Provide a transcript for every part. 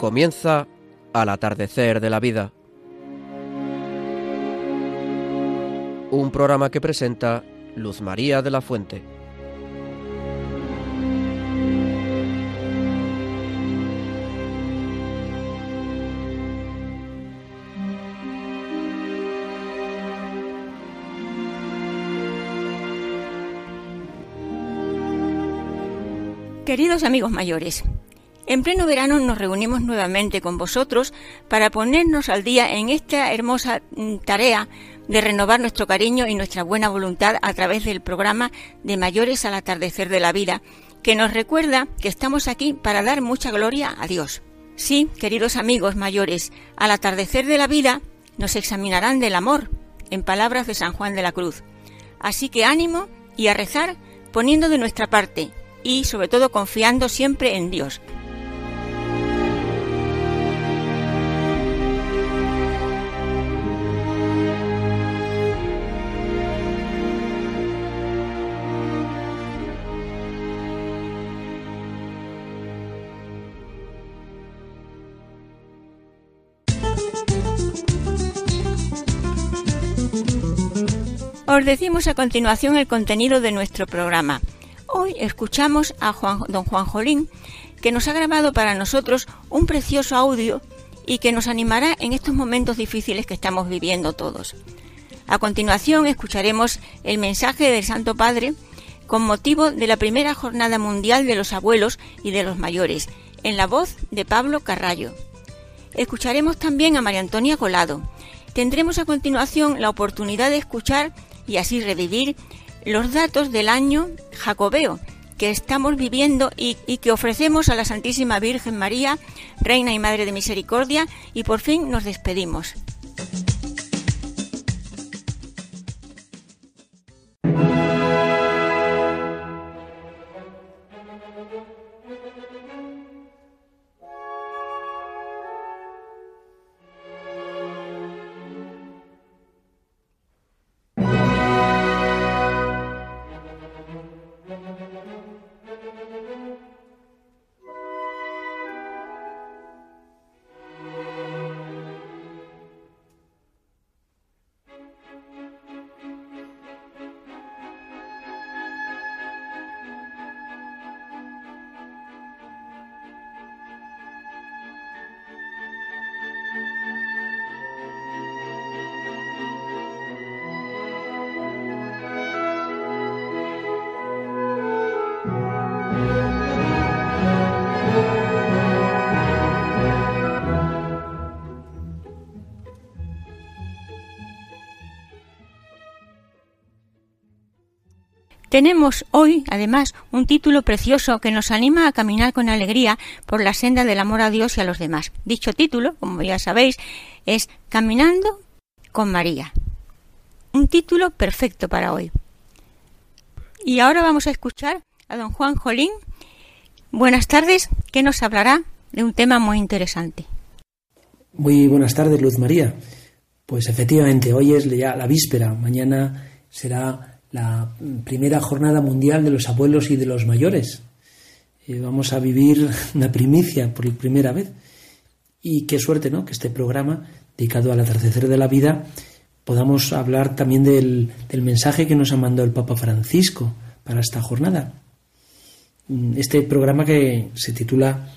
Comienza al atardecer de la vida. Un programa que presenta Luz María de la Fuente. Queridos amigos mayores, en pleno verano nos reunimos nuevamente con vosotros para ponernos al día en esta hermosa mm, tarea de renovar nuestro cariño y nuestra buena voluntad a través del programa de Mayores al atardecer de la vida, que nos recuerda que estamos aquí para dar mucha gloria a Dios. Sí, queridos amigos mayores, al atardecer de la vida nos examinarán del amor, en palabras de San Juan de la Cruz. Así que ánimo y a rezar poniendo de nuestra parte y sobre todo confiando siempre en Dios. Os decimos a continuación el contenido de nuestro programa. Hoy escuchamos a Juan, don Juan Jolín, que nos ha grabado para nosotros un precioso audio y que nos animará en estos momentos difíciles que estamos viviendo todos. A continuación escucharemos el mensaje del Santo Padre con motivo de la primera Jornada Mundial de los Abuelos y de los Mayores, en la voz de Pablo Carrallo. Escucharemos también a María Antonia Colado. Tendremos a continuación la oportunidad de escuchar y así revivir los datos del año jacobeo que estamos viviendo y, que ofrecemos a la Santísima Virgen María, Reina y Madre de Misericordia, y por fin nos despedimos. Tenemos hoy, además, un título precioso que nos anima a caminar con alegría por la senda del amor a Dios y a los demás. Dicho título, como ya sabéis, es Caminando con María. Un título perfecto para hoy. Y ahora vamos a escuchar a don Juan Jolín. Buenas tardes, que nos hablará de un tema muy interesante. Muy buenas tardes, Luz María. Pues efectivamente, hoy es ya la víspera, mañana será la primera jornada mundial de los abuelos y de los mayores. Eh, vamos a vivir una primicia por primera vez. Y qué suerte, ¿no? Que este programa, dedicado al atardecer de la vida, podamos hablar también del, del mensaje que nos ha mandado el Papa Francisco para esta jornada. Mm, este programa que se titula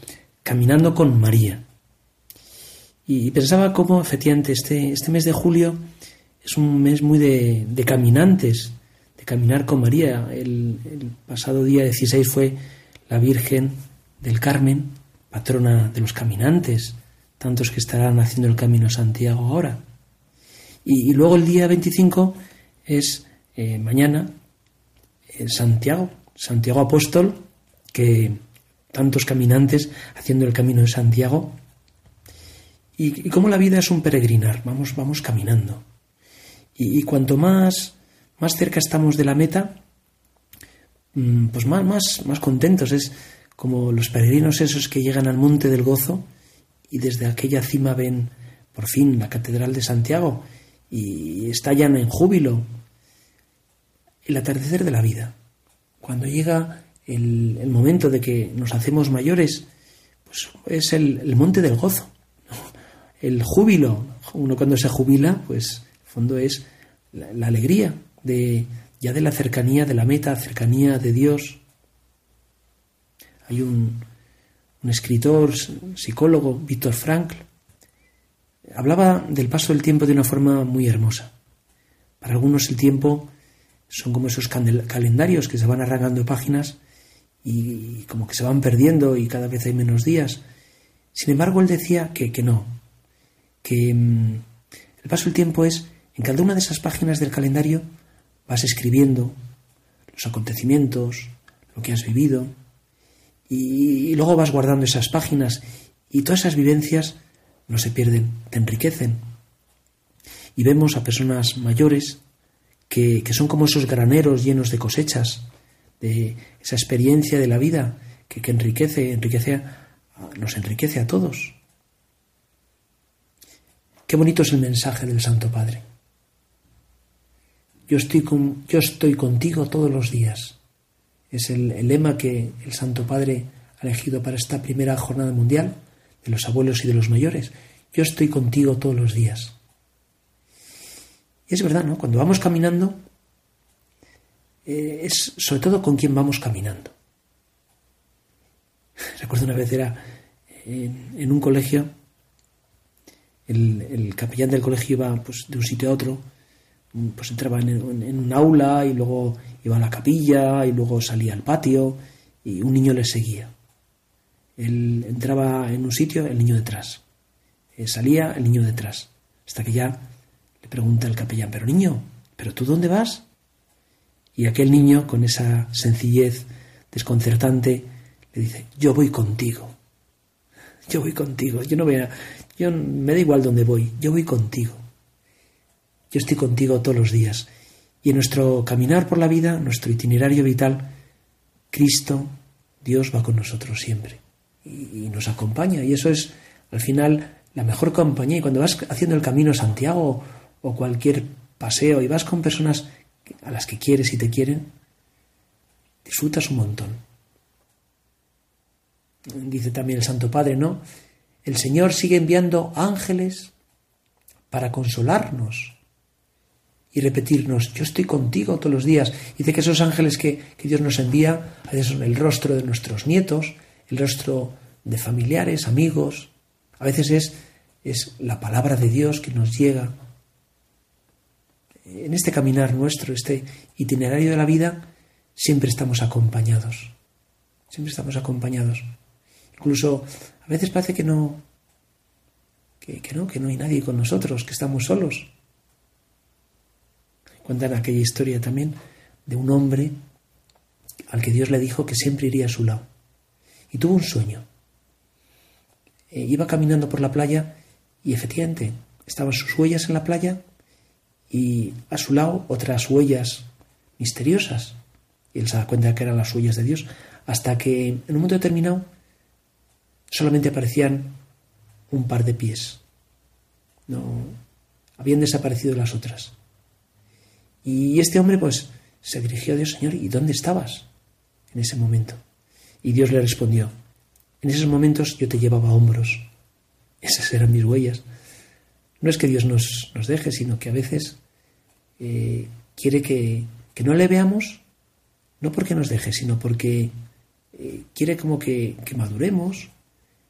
Caminando con María. Y pensaba cómo efectivamente este, este mes de julio es un mes muy de, de caminantes, caminar con María. El, pasado día 16 fue la Virgen del Carmen, patrona de los caminantes, tantos que estarán haciendo el camino a Santiago ahora. Y, luego el día 25 es eh, mañana eh, Santiago, Santiago Apóstol, que tantos caminantes haciendo el camino de Santiago. Y, como la vida es un peregrinar, vamos, vamos caminando. y cuanto más más cerca estamos de la meta, mm, pues más, más, más contentos. Es como los peregrinos esos que llegan al monte del gozo y desde aquella cima ven por fin la Catedral de Santiago y estallan en júbilo. El atardecer de la vida. Cuando llega el, el momento de que nos hacemos mayores, pues es el, monte del gozo, el júbilo. Uno cuando se jubila, pues en fondo es la, alegría de ya de la cercanía de la meta, cercanía de Dios. Hay un, un escritor, psicólogo, Víctor Frankl, hablaba del paso del tiempo de una forma muy hermosa. Para algunos el tiempo son como esos calendarios que se van arrancando páginas y como que se van perdiendo y cada vez hay menos días. Sin embargo, él decía que, que no, que mm, el paso del tiempo es, en cada una de esas páginas del calendario vas escribiendo los acontecimientos, lo que has vivido, y, luego vas guardando esas páginas y todas esas vivencias no se pierden, te enriquecen. Y vemos a personas mayores que, son como esos graneros llenos de cosechas, de esa experiencia de la vida que, enriquece, enriquece nos enriquece a todos. Qué bonito es el mensaje del Santo Padre. Yo estoy, con, yo estoy contigo todos los días. Es el, el lema que el Santo Padre ha elegido para esta primera jornada mundial de los abuelos y de los mayores. Yo estoy contigo todos los días. Y es verdad, ¿no? Cuando vamos caminando, eh, es sobre todo con quién vamos caminando. Recuerdo una vez era en, un colegio, el, capellán del colegio iba pues, de un sitio a otro, pues entraba en, un aula y luego iba a la capilla y luego salía al patio y un niño le seguía. Él entraba en un sitio, el niño detrás. Eh, salía el niño detrás. Hasta que ya le pregunta el capellán, pero niño, ¿pero tú dónde vas? Y aquel niño, con esa sencillez desconcertante, le dice, yo voy contigo. Yo voy contigo. Yo no voy a, yo me da igual dónde voy. Yo voy contigo. Yo estoy contigo todos los días. Y en nuestro caminar por la vida, nuestro itinerario vital, Cristo, Dios va con nosotros siempre y, nos acompaña. Y eso es, al final, la mejor compañía. Y cuando vas haciendo el camino a Santiago o cualquier paseo y vas con personas a las que quieres y te quieren, disfrutas un montón. Dice también el Santo Padre, ¿no? El Señor sigue enviando ángeles para consolarnos y repetirnos, yo estoy contigo todos los días. Dice que esos ángeles que, que Dios nos envía a veces son el rostro de nuestros nietos, el rostro de familiares, amigos. A veces es, es la palabra de Dios que nos llega. En este caminar nuestro, este itinerario de la vida, siempre estamos acompañados. Siempre estamos acompañados. Incluso a veces parece que no, que, que no, que no hay nadie con nosotros, que estamos solos. Cuentan aquella historia también de un hombre al que Dios le dijo que siempre iría a su lado y tuvo un sueño. Eh, iba caminando por la playa y efectivamente estaban sus huellas en la playa y a su lado otras huellas misteriosas. Y él se da cuenta que eran las huellas de Dios, hasta que en un momento determinado solamente aparecían un par de pies. No habían desaparecido las otras. Y este hombre pues se dirigió a Dios, Señor, ¿y dónde estabas en ese momento? Y Dios le respondió, en esos momentos yo te llevaba a hombros. Esas eran mis huellas. No es que Dios nos, nos deje, sino que a veces eh, quiere que, no le veamos, no porque nos deje, sino porque eh, quiere como que, que maduremos,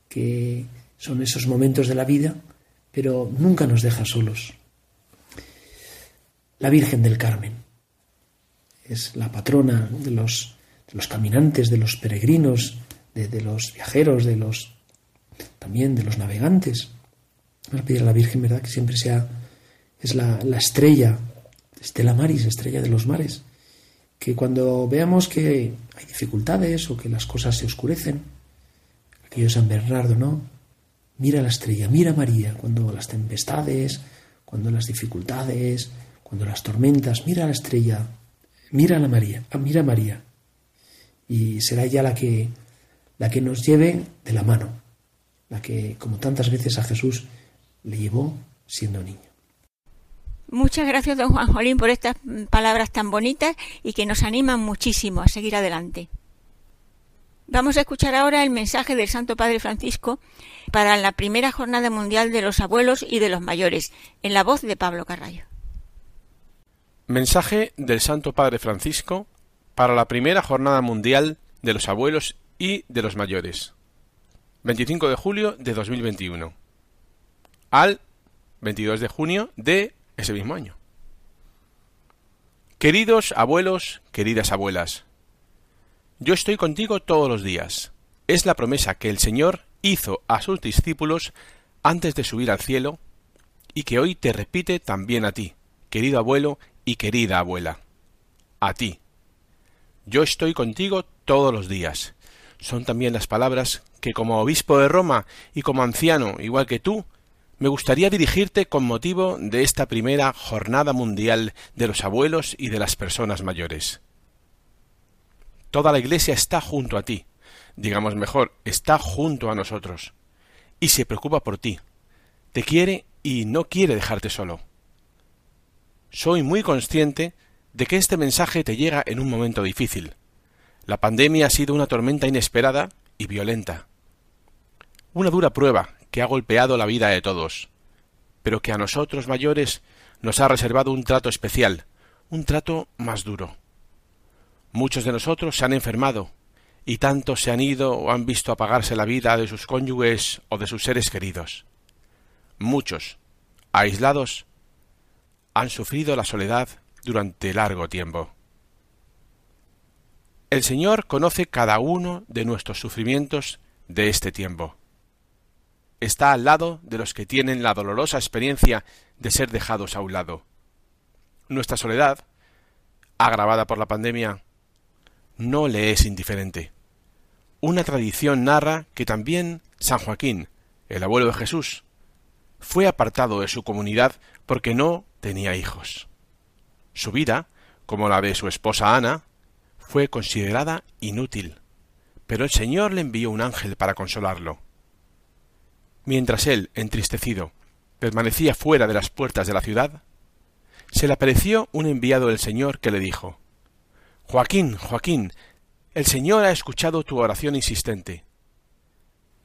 que son esos momentos de la vida, pero nunca nos deja solos. La Virgen del Carmen es la patrona de los los caminantes, de los peregrinos, de, los viajeros, de los también de los navegantes. Vamos a pedir a la Virgen, ¿verdad?, que siempre sea, es la, la estrella, Estela Maris, estrella de los mares, que cuando veamos que hay dificultades o que las cosas se oscurecen, aquello San Bernardo, ¿no? Mira la estrella, mira María, cuando las tempestades, cuando las dificultades, cuando las tormentas, mira la estrella, mira a la María, mira a María, y será ella la que, la que nos lleve de la mano, la que, como tantas veces a Jesús, le llevó siendo niño. Muchas gracias, don Juan Jolín, por estas palabras tan bonitas y que nos animan muchísimo a seguir adelante. Vamos a escuchar ahora el mensaje del Santo Padre Francisco para la primera Jornada Mundial de los Abuelos y de los Mayores, en la voz de Pablo Carrallo. Mensaje del Santo Padre Francisco para la primera Jornada Mundial de los Abuelos y de los Mayores. 25 de julio de 2021. Al 22 de junio de ese mismo año. Queridos abuelos, queridas abuelas, yo estoy contigo todos los días. Es la promesa que el Señor hizo a sus discípulos antes de subir al cielo y que hoy te repite también a ti, querido abuelo y querida abuela. A ti. Yo estoy contigo todos los días. Son también las palabras que como obispo de Roma y como anciano, igual que tú, me gustaría dirigirte con motivo de esta primera Jornada Mundial de los Abuelos y de las Personas Mayores. Toda la Iglesia está junto a ti, digamos mejor, está junto a nosotros, y se preocupa por ti, te quiere y no quiere dejarte solo. Soy muy consciente de que este mensaje te llega en un momento difícil. La pandemia ha sido una tormenta inesperada y violenta. Una dura prueba que ha golpeado la vida de todos, pero que a nosotros mayores nos ha reservado un trato especial, un trato más duro. Muchos de nosotros se han enfermado, y tantos se han ido o han visto apagarse la vida de sus cónyuges o de sus seres queridos. Muchos, aislados, han sufrido la soledad durante largo tiempo. El Señor conoce cada uno de nuestros sufrimientos de este tiempo. Está al lado de los que tienen la dolorosa experiencia de ser dejados a un lado. Nuestra soledad, agravada por la pandemia, no le es indiferente. Una tradición narra que también San Joaquín, el abuelo de Jesús, fue apartado de su comunidad porque no tenía hijos. Su vida, como la de su esposa Ana, fue considerada inútil, pero el Señor le envió un ángel para consolarlo. Mientras él, entristecido, permanecía fuera de las puertas de la ciudad, se le apareció un enviado del Señor que le dijo Joaquín, Joaquín, el Señor ha escuchado tu oración insistente.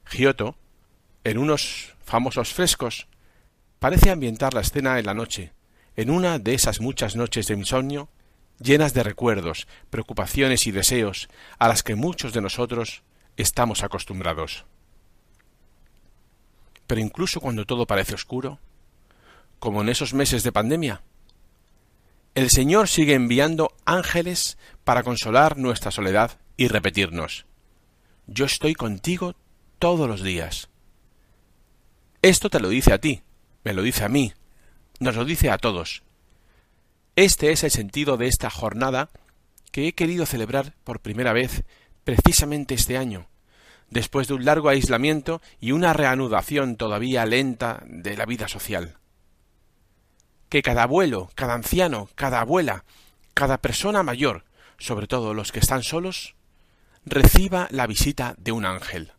Giotto, en unos famosos frescos, parece ambientar la escena en la noche, en una de esas muchas noches de insomnio, llenas de recuerdos, preocupaciones y deseos a las que muchos de nosotros estamos acostumbrados. Pero incluso cuando todo parece oscuro, como en esos meses de pandemia, el Señor sigue enviando ángeles para consolar nuestra soledad y repetirnos, yo estoy contigo todos los días. Esto te lo dice a ti, me lo dice a mí, nos lo dice a todos. Este es el sentido de esta jornada que he querido celebrar por primera vez precisamente este año, después de un largo aislamiento y una reanudación todavía lenta de la vida social que cada abuelo, cada anciano, cada abuela, cada persona mayor, sobre todo los que están solos, reciba la visita de un ángel.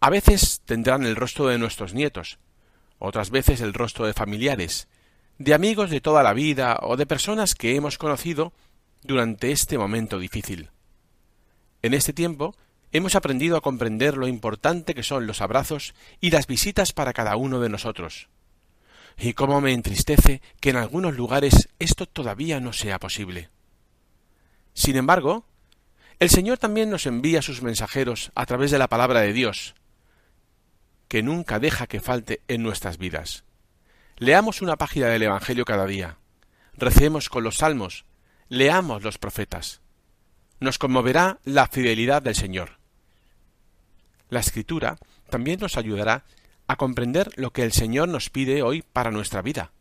A veces tendrán el rostro de nuestros nietos, otras veces el rostro de familiares, de amigos de toda la vida o de personas que hemos conocido durante este momento difícil. En este tiempo hemos aprendido a comprender lo importante que son los abrazos y las visitas para cada uno de nosotros y cómo me entristece que en algunos lugares esto todavía no sea posible. Sin embargo, el Señor también nos envía sus mensajeros a través de la palabra de Dios, que nunca deja que falte en nuestras vidas. Leamos una página del Evangelio cada día, recemos con los salmos, leamos los profetas. Nos conmoverá la fidelidad del Señor. La Escritura también nos ayudará a comprender lo que el Señor nos pide hoy para nuestra vida.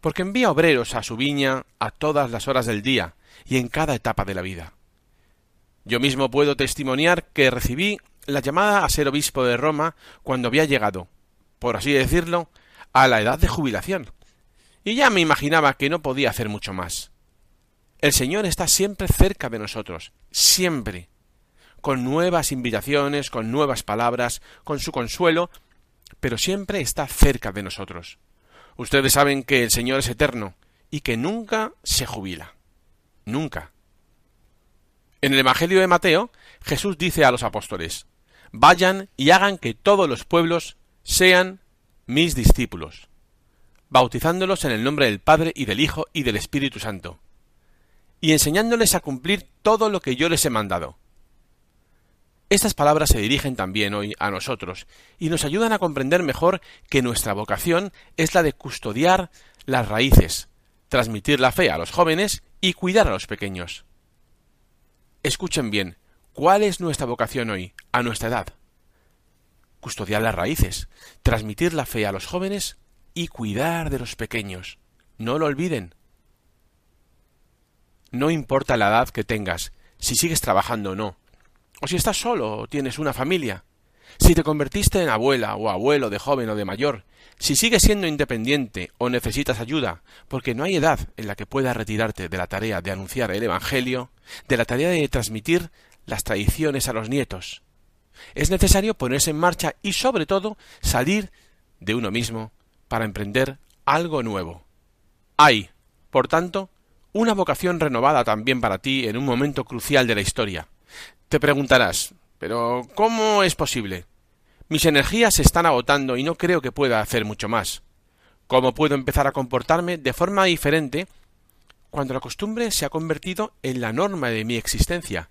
Porque envía obreros a su viña a todas las horas del día y en cada etapa de la vida. Yo mismo puedo testimoniar que recibí la llamada a ser obispo de Roma cuando había llegado, por así decirlo, a la edad de jubilación. Y ya me imaginaba que no podía hacer mucho más. El Señor está siempre cerca de nosotros, siempre, con nuevas invitaciones, con nuevas palabras, con su consuelo pero siempre está cerca de nosotros. Ustedes saben que el Señor es eterno y que nunca se jubila. Nunca. En el Evangelio de Mateo, Jesús dice a los apóstoles, Vayan y hagan que todos los pueblos sean mis discípulos, bautizándolos en el nombre del Padre y del Hijo y del Espíritu Santo, y enseñándoles a cumplir todo lo que yo les he mandado. Estas palabras se dirigen también hoy a nosotros y nos ayudan a comprender mejor que nuestra vocación es la de custodiar las raíces, transmitir la fe a los jóvenes y cuidar a los pequeños. Escuchen bien, ¿cuál es nuestra vocación hoy, a nuestra edad? Custodiar las raíces, transmitir la fe a los jóvenes y cuidar de los pequeños. No lo olviden. No importa la edad que tengas, si sigues trabajando o no, o si estás solo o tienes una familia, si te convertiste en abuela o abuelo de joven o de mayor, si sigues siendo independiente o necesitas ayuda, porque no hay edad en la que puedas retirarte de la tarea de anunciar el Evangelio, de la tarea de transmitir las tradiciones a los nietos. Es necesario ponerse en marcha y sobre todo salir de uno mismo para emprender algo nuevo. Hay, por tanto, una vocación renovada también para ti en un momento crucial de la historia, te preguntarás, pero ¿cómo es posible? Mis energías se están agotando y no creo que pueda hacer mucho más. ¿Cómo puedo empezar a comportarme de forma diferente cuando la costumbre se ha convertido en la norma de mi existencia?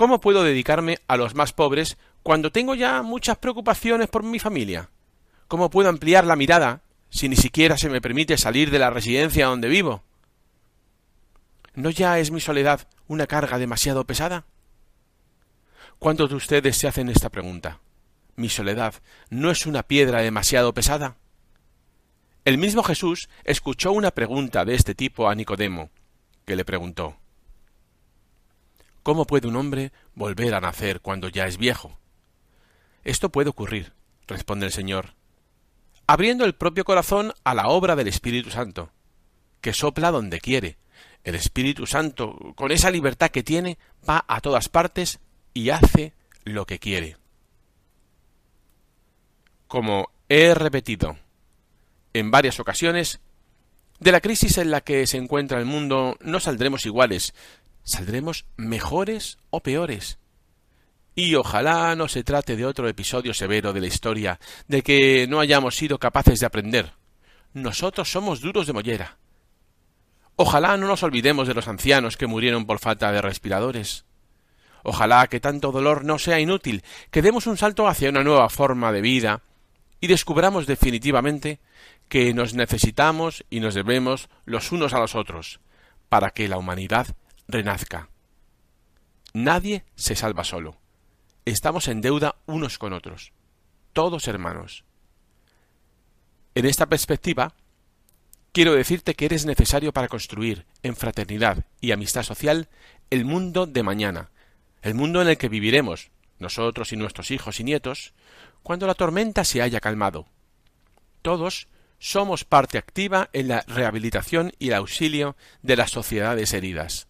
¿Cómo puedo dedicarme a los más pobres cuando tengo ya muchas preocupaciones por mi familia? ¿Cómo puedo ampliar la mirada si ni siquiera se me permite salir de la residencia donde vivo? ¿No ya es mi soledad una carga demasiado pesada? ¿Cuántos de ustedes se hacen esta pregunta? ¿Mi soledad no es una piedra demasiado pesada? El mismo Jesús escuchó una pregunta de este tipo a Nicodemo, que le preguntó ¿Cómo puede un hombre volver a nacer cuando ya es viejo? Esto puede ocurrir, responde el Señor, abriendo el propio corazón a la obra del Espíritu Santo, que sopla donde quiere. El Espíritu Santo, con esa libertad que tiene, va a todas partes y hace lo que quiere. Como he repetido en varias ocasiones, de la crisis en la que se encuentra el mundo no saldremos iguales, saldremos mejores o peores. Y ojalá no se trate de otro episodio severo de la historia, de que no hayamos sido capaces de aprender. Nosotros somos duros de mollera. Ojalá no nos olvidemos de los ancianos que murieron por falta de respiradores. Ojalá que tanto dolor no sea inútil, que demos un salto hacia una nueva forma de vida y descubramos definitivamente que nos necesitamos y nos debemos los unos a los otros para que la humanidad renazca. Nadie se salva solo. Estamos en deuda unos con otros, todos hermanos. En esta perspectiva, quiero decirte que eres necesario para construir, en fraternidad y amistad social, el mundo de mañana, el mundo en el que viviremos, nosotros y nuestros hijos y nietos, cuando la tormenta se haya calmado. Todos somos parte activa en la rehabilitación y el auxilio de las sociedades heridas.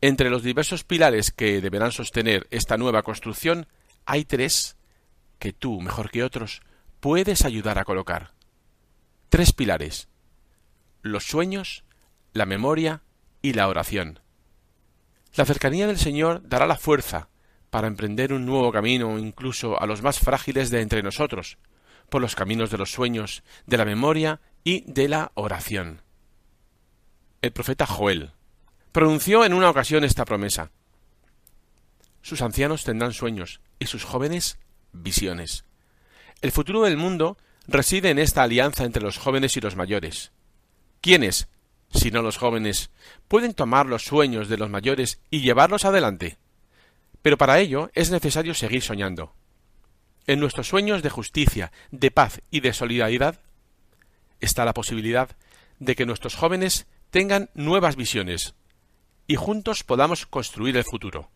Entre los diversos pilares que deberán sostener esta nueva construcción, hay tres que tú, mejor que otros, puedes ayudar a colocar. Tres pilares los sueños, la memoria y la oración. La cercanía del Señor dará la fuerza para emprender un nuevo camino incluso a los más frágiles de entre nosotros, por los caminos de los sueños, de la memoria y de la oración. El profeta Joel pronunció en una ocasión esta promesa. Sus ancianos tendrán sueños y sus jóvenes visiones. El futuro del mundo reside en esta alianza entre los jóvenes y los mayores. ¿Quiénes si no los jóvenes, pueden tomar los sueños de los mayores y llevarlos adelante. Pero para ello es necesario seguir soñando. En nuestros sueños de justicia, de paz y de solidaridad está la posibilidad de que nuestros jóvenes tengan nuevas visiones y juntos podamos construir el futuro.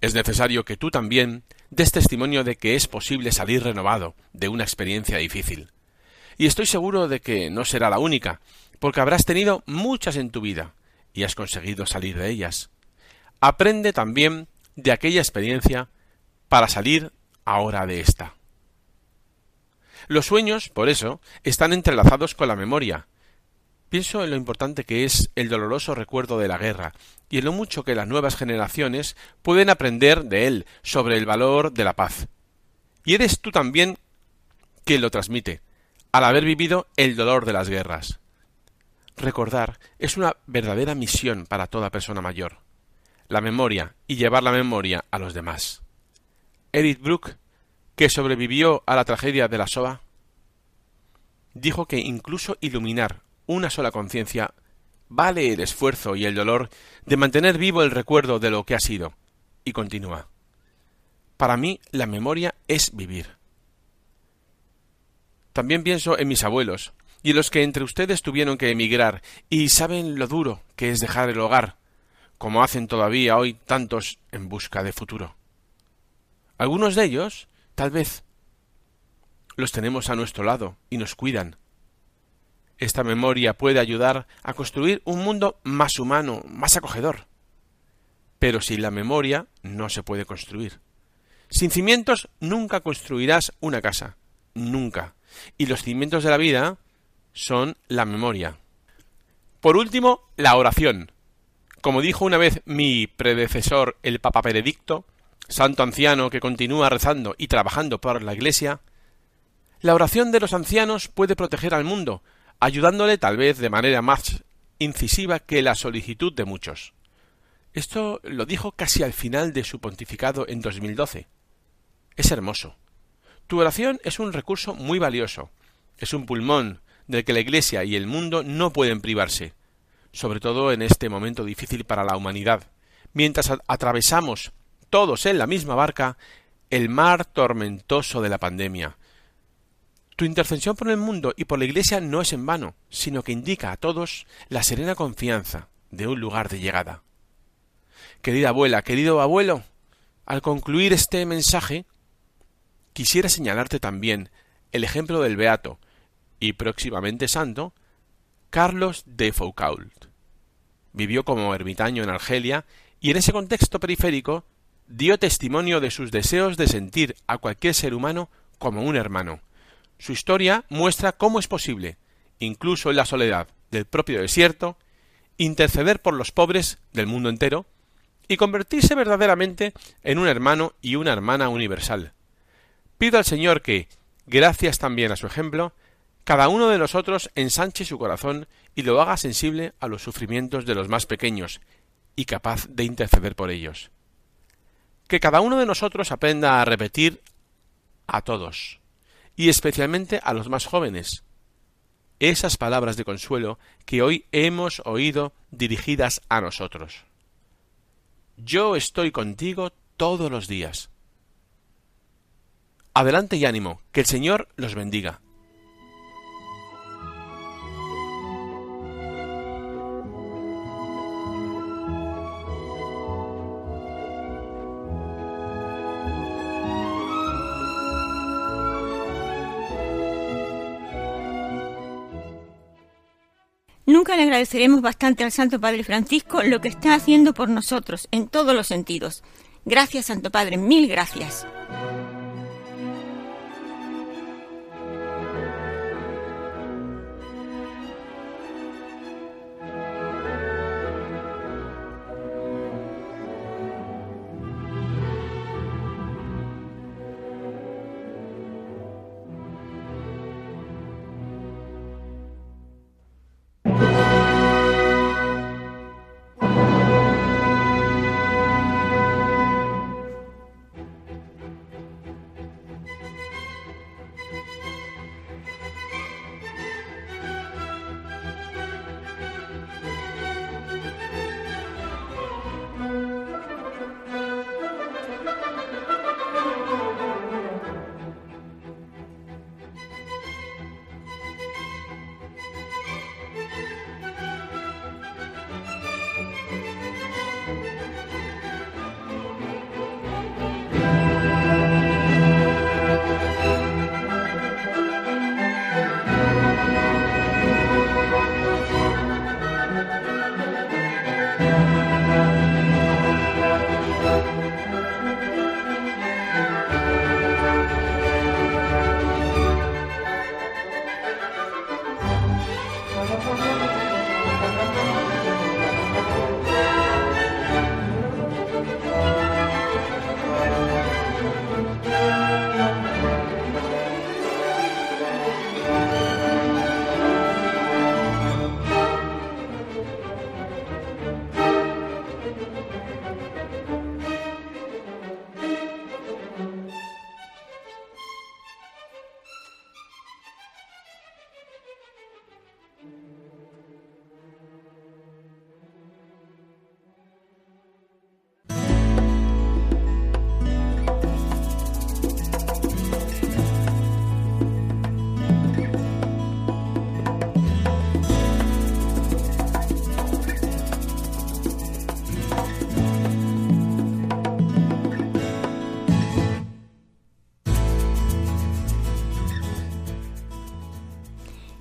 Es necesario que tú también des testimonio de que es posible salir renovado de una experiencia difícil y estoy seguro de que no será la única, porque habrás tenido muchas en tu vida y has conseguido salir de ellas. Aprende también de aquella experiencia para salir ahora de esta. Los sueños, por eso, están entrelazados con la memoria, Pienso en lo importante que es el doloroso recuerdo de la guerra y en lo mucho que las nuevas generaciones pueden aprender de él sobre el valor de la paz. Y eres tú también quien lo transmite, al haber vivido el dolor de las guerras. Recordar es una verdadera misión para toda persona mayor. La memoria y llevar la memoria a los demás. Edith Brooke, que sobrevivió a la tragedia de la Shoah, dijo que incluso iluminar una sola conciencia, vale el esfuerzo y el dolor de mantener vivo el recuerdo de lo que ha sido. Y continúa. Para mí la memoria es vivir. También pienso en mis abuelos, y en los que entre ustedes tuvieron que emigrar, y saben lo duro que es dejar el hogar, como hacen todavía hoy tantos en busca de futuro. Algunos de ellos, tal vez, los tenemos a nuestro lado y nos cuidan, esta memoria puede ayudar a construir un mundo más humano, más acogedor. Pero sin la memoria no se puede construir. Sin cimientos nunca construirás una casa. Nunca. Y los cimientos de la vida son la memoria. Por último, la oración. Como dijo una vez mi predecesor, el Papa Benedicto, santo anciano que continúa rezando y trabajando por la Iglesia, la oración de los ancianos puede proteger al mundo, ayudándole tal vez de manera más incisiva que la solicitud de muchos. Esto lo dijo casi al final de su pontificado en 2012. Es hermoso. Tu oración es un recurso muy valioso, es un pulmón del que la Iglesia y el mundo no pueden privarse, sobre todo en este momento difícil para la humanidad, mientras atravesamos todos en la misma barca el mar tormentoso de la pandemia, tu intercesión por el mundo y por la Iglesia no es en vano, sino que indica a todos la serena confianza de un lugar de llegada. Querida abuela, querido abuelo, al concluir este mensaje, quisiera señalarte también el ejemplo del beato y próximamente santo Carlos de Foucault. Vivió como ermitaño en Argelia y en ese contexto periférico dio testimonio de sus deseos de sentir a cualquier ser humano como un hermano, su historia muestra cómo es posible, incluso en la soledad del propio desierto, interceder por los pobres del mundo entero y convertirse verdaderamente en un hermano y una hermana universal. Pido al Señor que, gracias también a su ejemplo, cada uno de nosotros ensanche su corazón y lo haga sensible a los sufrimientos de los más pequeños y capaz de interceder por ellos. Que cada uno de nosotros aprenda a repetir a todos, y especialmente a los más jóvenes. Esas palabras de consuelo que hoy hemos oído dirigidas a nosotros. Yo estoy contigo todos los días. Adelante y ánimo, que el Señor los bendiga. Nunca le agradeceremos bastante al Santo Padre Francisco lo que está haciendo por nosotros en todos los sentidos. Gracias, Santo Padre, mil gracias.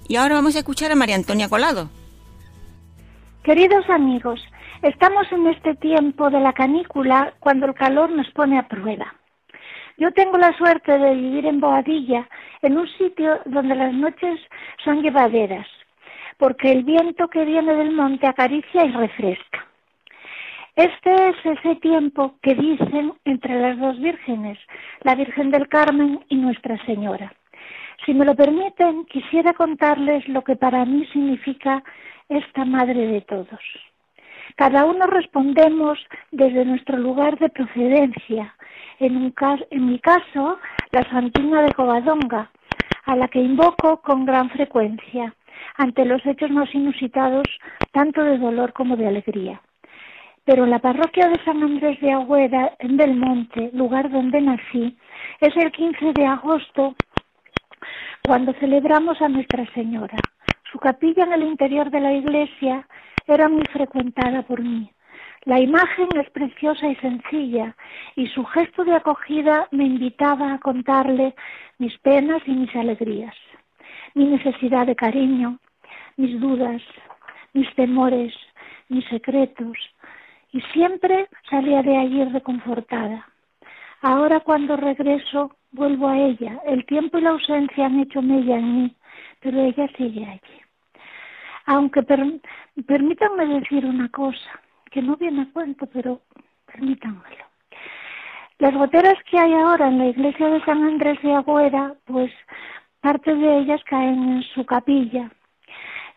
Y ahora vamos a escuchar a María Antonia Colado. Queridos amigos, estamos en este tiempo de la canícula cuando el calor nos pone a prueba. Yo tengo la suerte de vivir en Boadilla, en un sitio donde las noches son llevaderas, porque el viento que viene del monte acaricia y refresca. Este es ese tiempo que dicen entre las dos vírgenes, la Virgen del Carmen y Nuestra Señora. Si me lo permiten, quisiera contarles lo que para mí significa esta Madre de todos. Cada uno respondemos desde nuestro lugar de procedencia. En, en mi caso, la Santina de Covadonga, a la que invoco con gran frecuencia ante los hechos más inusitados, tanto de dolor como de alegría. Pero la parroquia de San Andrés de Agüera, en Belmonte, lugar donde nací, es el 15 de agosto cuando celebramos a Nuestra Señora. Su capilla en el interior de la iglesia era muy frecuentada por mí. La imagen es preciosa y sencilla y su gesto de acogida me invitaba a contarle mis penas y mis alegrías, mi necesidad de cariño, mis dudas, mis temores, mis secretos, y siempre salía de allí reconfortada. Ahora cuando regreso vuelvo a ella. El tiempo y la ausencia han hecho mella en mí, pero ella sigue allí. Aunque permítanme decir una cosa, que no viene a cuento, pero permítanmelo. Las goteras que hay ahora en la iglesia de San Andrés de Agüera, pues parte de ellas caen en su capilla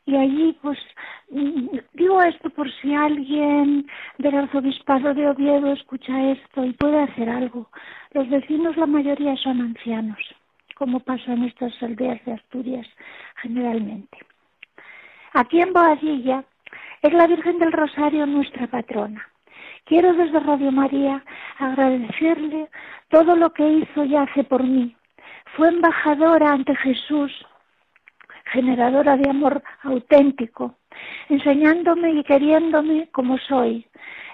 y allí pues mm, digo esto por si alguien del arzobispado de Oviedo escucha esto y puede hacer algo. Los vecinos la mayoría son ancianos, como pasa en estas aldeas de Asturias generalmente. Aquí en Boadilla es la Virgen del Rosario nuestra patrona. Quiero desde Radio María agradecerle todo lo que hizo y hace por mí. Fue embajadora ante Jesús generadora de amor auténtico, enseñándome y queriéndome como soy.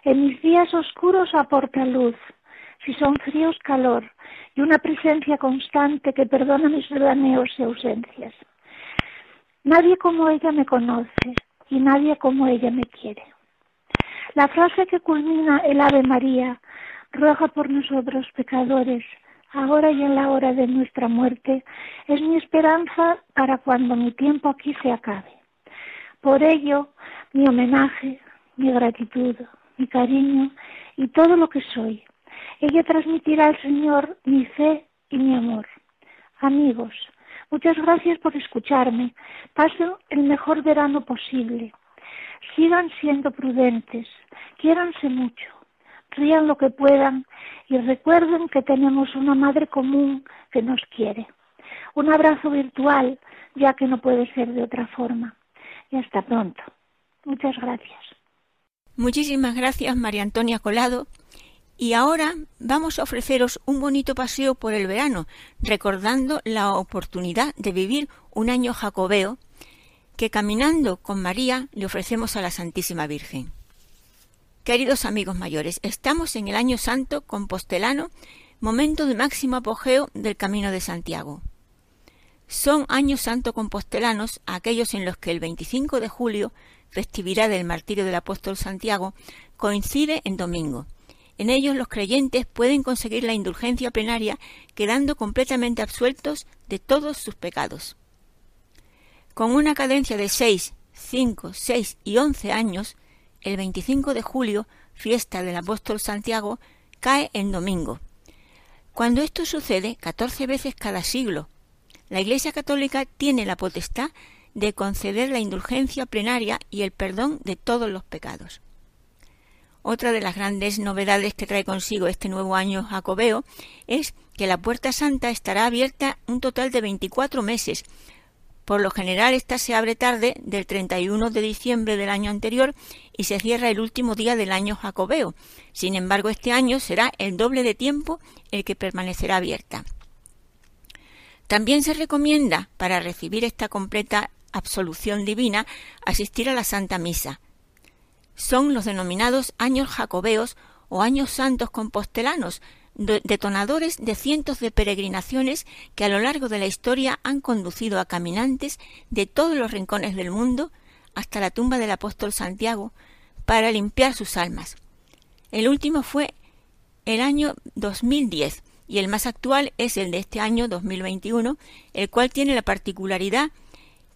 En mis días oscuros aporta luz, si son fríos calor y una presencia constante que perdona mis vedaneos y ausencias. Nadie como ella me conoce y nadie como ella me quiere. La frase que culmina el Ave María ruega por nosotros pecadores, ahora y en la hora de nuestra muerte, es mi esperanza para cuando mi tiempo aquí se acabe. Por ello, mi homenaje, mi gratitud, mi cariño y todo lo que soy. Ella transmitirá al Señor mi fe y mi amor. Amigos, muchas gracias por escucharme. Pasen el mejor verano posible. Sigan siendo prudentes. Quiéranse mucho rían lo que puedan y recuerden que tenemos una madre común que nos quiere. Un abrazo virtual, ya que no puede ser de otra forma. Y hasta pronto. Muchas gracias. Muchísimas gracias, María Antonia Colado. Y ahora vamos a ofreceros un bonito paseo por el verano, recordando la oportunidad de vivir un año jacobeo que caminando con María le ofrecemos a la Santísima Virgen. Queridos amigos mayores, estamos en el año santo compostelano, momento de máximo apogeo del Camino de Santiago. Son años santo compostelanos aquellos en los que el 25 de julio, festividad del martirio del apóstol Santiago, coincide en domingo. En ellos los creyentes pueden conseguir la indulgencia plenaria quedando completamente absueltos de todos sus pecados. Con una cadencia de seis, cinco, seis y once años, el 25 de julio, fiesta del apóstol Santiago, cae en domingo. Cuando esto sucede catorce veces cada siglo, la Iglesia Católica tiene la potestad de conceder la indulgencia plenaria y el perdón de todos los pecados. Otra de las grandes novedades que trae consigo este nuevo año jacobeo es que la Puerta Santa estará abierta un total de 24 meses, por lo general, esta se abre tarde del 31 de diciembre del año anterior y se cierra el último día del año jacobeo. Sin embargo, este año será el doble de tiempo el que permanecerá abierta. También se recomienda, para recibir esta completa absolución divina, asistir a la Santa Misa. Son los denominados años jacobeos o años santos compostelanos, detonadores de cientos de peregrinaciones que a lo largo de la historia han conducido a caminantes de todos los rincones del mundo hasta la tumba del apóstol Santiago para limpiar sus almas. El último fue el año 2010 y el más actual es el de este año 2021, el cual tiene la particularidad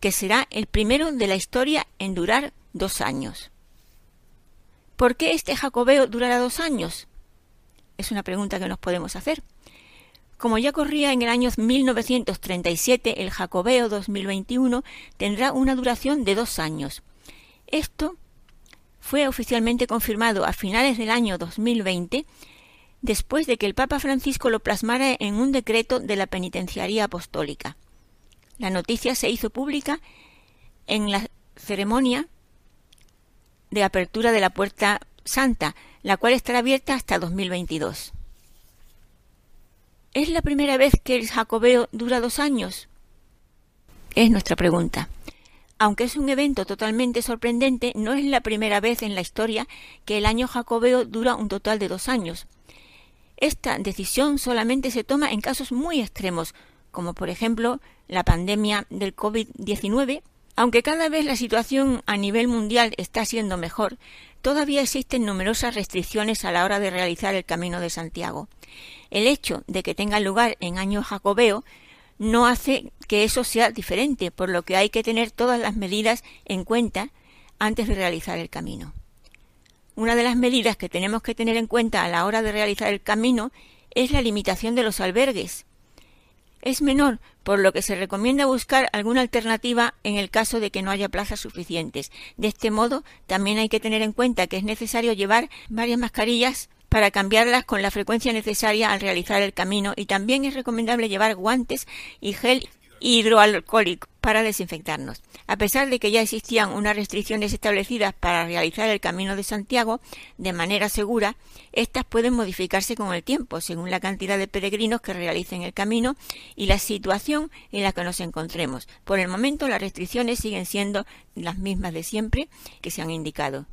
que será el primero de la historia en durar dos años. ¿Por qué este jacobeo durará dos años? Es una pregunta que nos podemos hacer. Como ya corría en el año 1937, el Jacobeo 2021 tendrá una duración de dos años. Esto fue oficialmente confirmado a finales del año 2020, después de que el Papa Francisco lo plasmara en un decreto de la Penitenciaría Apostólica. La noticia se hizo pública en la ceremonia de apertura de la Puerta Santa, la cual estará abierta hasta 2022. ¿Es la primera vez que el jacobeo dura dos años? Es nuestra pregunta. Aunque es un evento totalmente sorprendente, no es la primera vez en la historia que el año jacobeo dura un total de dos años. Esta decisión solamente se toma en casos muy extremos, como por ejemplo la pandemia del COVID-19 aunque cada vez la situación a nivel mundial está siendo mejor, todavía existen numerosas restricciones a la hora de realizar el Camino de Santiago. El hecho de que tenga lugar en año jacobeo no hace que eso sea diferente, por lo que hay que tener todas las medidas en cuenta antes de realizar el camino. Una de las medidas que tenemos que tener en cuenta a la hora de realizar el camino es la limitación de los albergues, es menor, por lo que se recomienda buscar alguna alternativa en el caso de que no haya plazas suficientes. De este modo, también hay que tener en cuenta que es necesario llevar varias mascarillas para cambiarlas con la frecuencia necesaria al realizar el camino y también es recomendable llevar guantes y gel hidroalcohólico para desinfectarnos. A pesar de que ya existían unas restricciones establecidas para realizar el Camino de Santiago de manera segura, estas pueden modificarse con el tiempo según la cantidad de peregrinos que realicen el camino y la situación en la que nos encontremos. Por el momento las restricciones siguen siendo las mismas de siempre que se han indicado.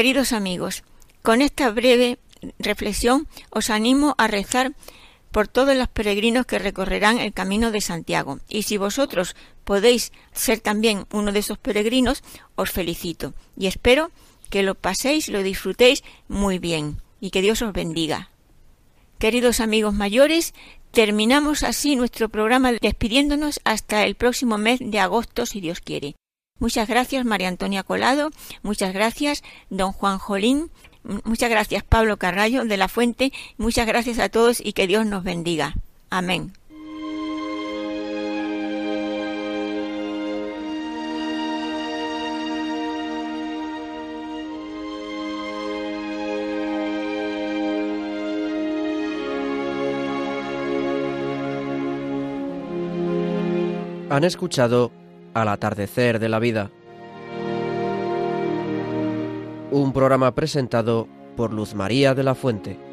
Queridos amigos, con esta breve reflexión os animo a rezar por todos los peregrinos que recorrerán el camino de Santiago. Y si vosotros podéis ser también uno de esos peregrinos, os felicito y espero que lo paséis, lo disfrutéis muy bien y que Dios os bendiga. Queridos amigos mayores, terminamos así nuestro programa despidiéndonos hasta el próximo mes de agosto, si Dios quiere. Muchas gracias, María Antonia Colado. Muchas gracias, don Juan Jolín. Muchas gracias, Pablo Carrallo de la Fuente. Muchas gracias a todos y que Dios nos bendiga. Amén. Han escuchado Al atardecer de la vida, un programa presentado por Luz María de la Fuente.